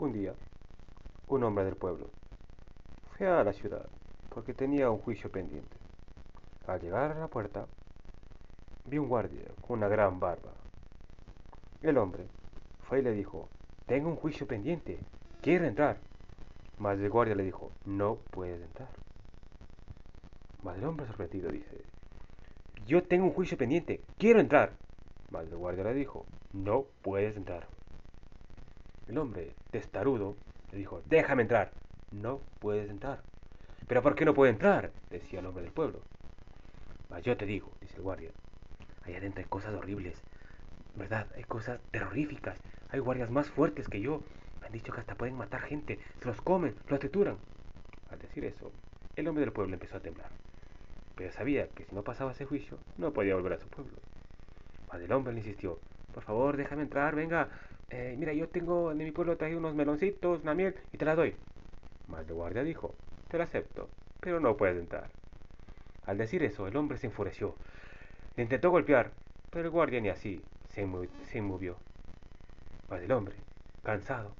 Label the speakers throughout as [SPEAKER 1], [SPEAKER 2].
[SPEAKER 1] Un día, un hombre del pueblo fue a la ciudad porque tenía un juicio pendiente. Al llegar a la puerta, vio un guardia con una gran barba. El hombre fue y le dijo, tengo un juicio pendiente, quiero entrar. Mas el guardia le dijo, no puedes entrar. Mas el hombre sorprendido dice, yo tengo un juicio pendiente, quiero entrar. Mas el guardia le dijo, no puedes entrar. El hombre, testarudo, le dijo, déjame entrar. No puedes entrar. ¿Pero por qué no puede entrar? decía el hombre del pueblo. Mas yo te digo, dice el guardia, allá adentro hay cosas horribles, ¿verdad? Hay cosas terroríficas. Hay guardias más fuertes que yo. Me han dicho que hasta pueden matar gente, se los comen, los trituran. Al decir eso, el hombre del pueblo empezó a temblar. Pero sabía que si no pasaba ese juicio, no podía volver a su pueblo. Mas el hombre le insistió, por favor, déjame entrar, venga. Eh, mira, yo tengo en mi pueblo traído unos meloncitos, una miel, y te la doy. Mas el guardia dijo, te la acepto, pero no puedes entrar. Al decir eso, el hombre se enfureció. Le intentó golpear, pero el guardia ni así se, se movió. Mas el hombre, cansado,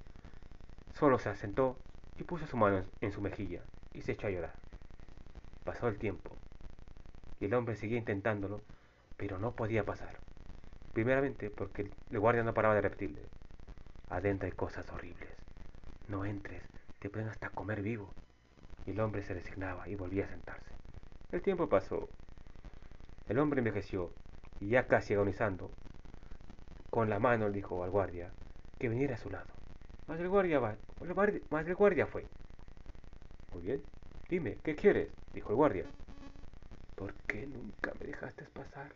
[SPEAKER 1] solo se asentó y puso su mano en su mejilla y se echó a llorar. Pasó el tiempo y el hombre seguía intentándolo, pero no podía pasar. Primeramente porque el guardia no paraba de repetirle. Adentro hay cosas horribles. No entres, te pueden hasta comer vivo. Y el hombre se resignaba y volvía a sentarse. El tiempo pasó. El hombre envejeció y ya casi agonizando, con la mano le dijo al guardia que viniera a su lado. Mas el guardia va, mas el guardia fue. Muy bien, dime, ¿qué quieres? dijo el guardia. ¿Por qué nunca me dejaste pasar?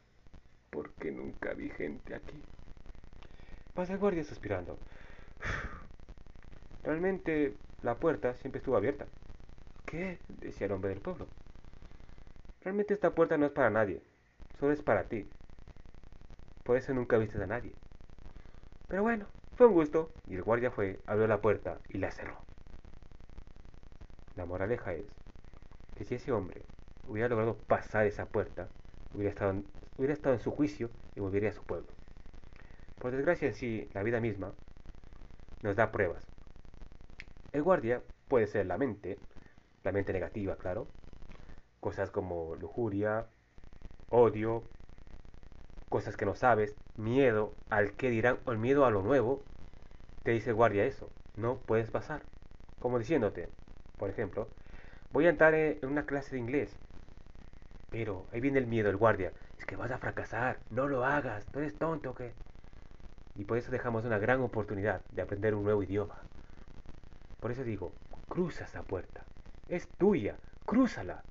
[SPEAKER 1] ¿Por qué nunca vi gente aquí? Pasa el guardia suspirando. Realmente la puerta siempre estuvo abierta. ¿Qué? decía el hombre del pueblo. Realmente esta puerta no es para nadie, solo es para ti. Por eso nunca viste a nadie. Pero bueno, fue un gusto. Y el guardia fue, abrió la puerta y la cerró. La moraleja es que si ese hombre hubiera logrado pasar esa puerta, hubiera estado, en, hubiera estado en su juicio y volvería a su pueblo. Por desgracia sí, la vida misma nos da pruebas. El guardia puede ser la mente, la mente negativa, claro. Cosas como lujuria, odio, cosas que no sabes, miedo al que dirán o el miedo a lo nuevo. Te dice el guardia eso, no puedes pasar. Como diciéndote, por ejemplo, voy a entrar en una clase de inglés pero ahí viene el miedo, el guardia. Es que vas a fracasar, no lo hagas, ¿no eres tonto o qué? Y por eso dejamos una gran oportunidad de aprender un nuevo idioma. Por eso digo, cruza esa puerta. Es tuya, crúzala.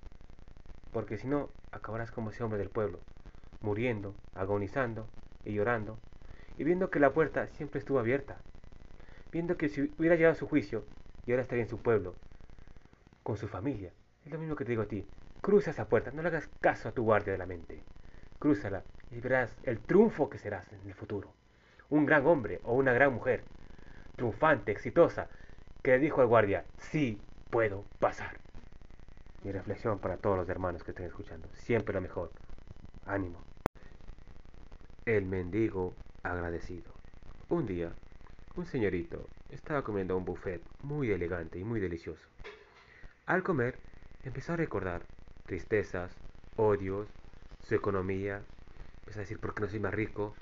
[SPEAKER 1] Porque si no, acabarás como ese hombre del pueblo, muriendo, agonizando y llorando, y viendo que la puerta siempre estuvo abierta. Viendo que si hubiera llegado a su juicio, y ahora estaría en su pueblo, con su familia. Es lo mismo que te digo a ti. Cruza esa puerta, no le hagas caso a tu guardia de la mente. Crúzala y verás el triunfo que serás en el futuro. Un gran hombre o una gran mujer, triunfante, exitosa, que dijo al guardia, sí puedo pasar. Mi reflexión para todos los hermanos que estén escuchando, siempre lo mejor. Ánimo. El mendigo agradecido. Un día, un señorito estaba comiendo un buffet muy elegante y muy delicioso. Al comer, empezó a recordar tristezas, odios, su economía. Empieza a decir, ¿por qué no soy más rico?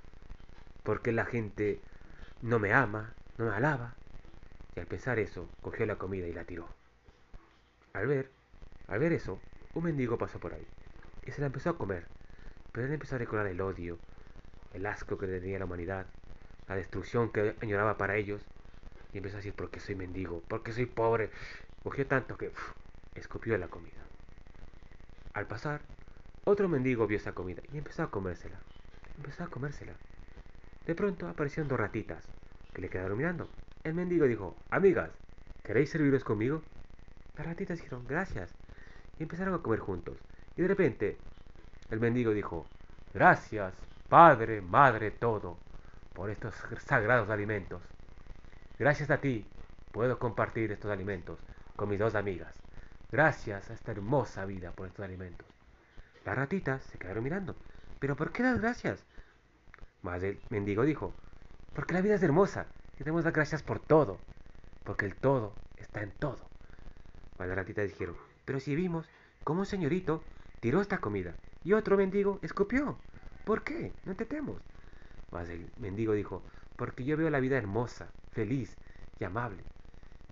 [SPEAKER 1] ¿Por qué la gente no me ama, no me alaba? Y al pensar eso, cogió la comida y la tiró. Al ver, al ver eso, un mendigo pasó por ahí y se la empezó a comer. Pero él empezó a recordar el odio, el asco que tenía la humanidad, la destrucción que añoraba para ellos. Y empezó a decir, ¿por qué soy mendigo? ¿Por qué soy pobre? Cogió tanto que escupió la comida. Al pasar, otro mendigo vio esa comida y empezó a comérsela. Empezó a comérsela. De pronto aparecieron dos ratitas que le quedaron mirando. El mendigo dijo, amigas, ¿queréis serviros conmigo? Las ratitas dijeron, gracias. Y empezaron a comer juntos. Y de repente, el mendigo dijo, gracias, padre, madre, todo, por estos sagrados alimentos. Gracias a ti puedo compartir estos alimentos con mis dos amigas. Gracias a esta hermosa vida por estos alimentos. Las ratitas se quedaron mirando. ¿Pero por qué las gracias? Más el mendigo dijo, porque la vida es hermosa y debemos dar gracias por todo. porque el todo está en todo. Las ratitas dijeron, pero si vimos cómo un señorito tiró esta comida y otro mendigo escupió. ¿Por qué? No entendemos. Mas el mendigo dijo, porque yo veo la vida hermosa, feliz y amable.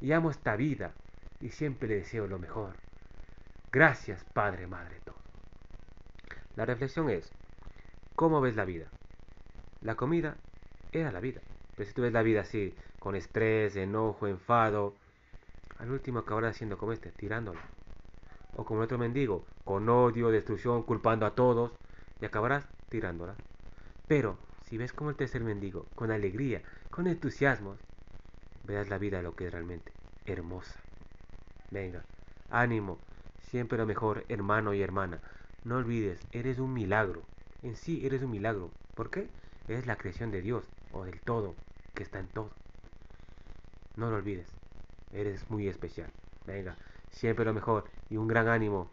[SPEAKER 1] Y amo esta vida y siempre le deseo lo mejor. Gracias, Padre, Madre, todo. La reflexión es, ¿cómo ves la vida? La comida era la vida. Pero si tú ves la vida así, con estrés, enojo, enfado, al último acabarás siendo como este, tirándola. O como el otro mendigo, con odio, destrucción, culpando a todos, y acabarás tirándola. Pero si ves como el tercer mendigo, con alegría, con entusiasmo, verás la vida lo que es realmente hermosa. Venga, ánimo, siempre lo mejor, hermano y hermana. No olvides, eres un milagro. En sí eres un milagro. ¿Por qué? Eres la creación de Dios o del todo que está en todo. No lo olvides, eres muy especial. Venga, siempre lo mejor y un gran ánimo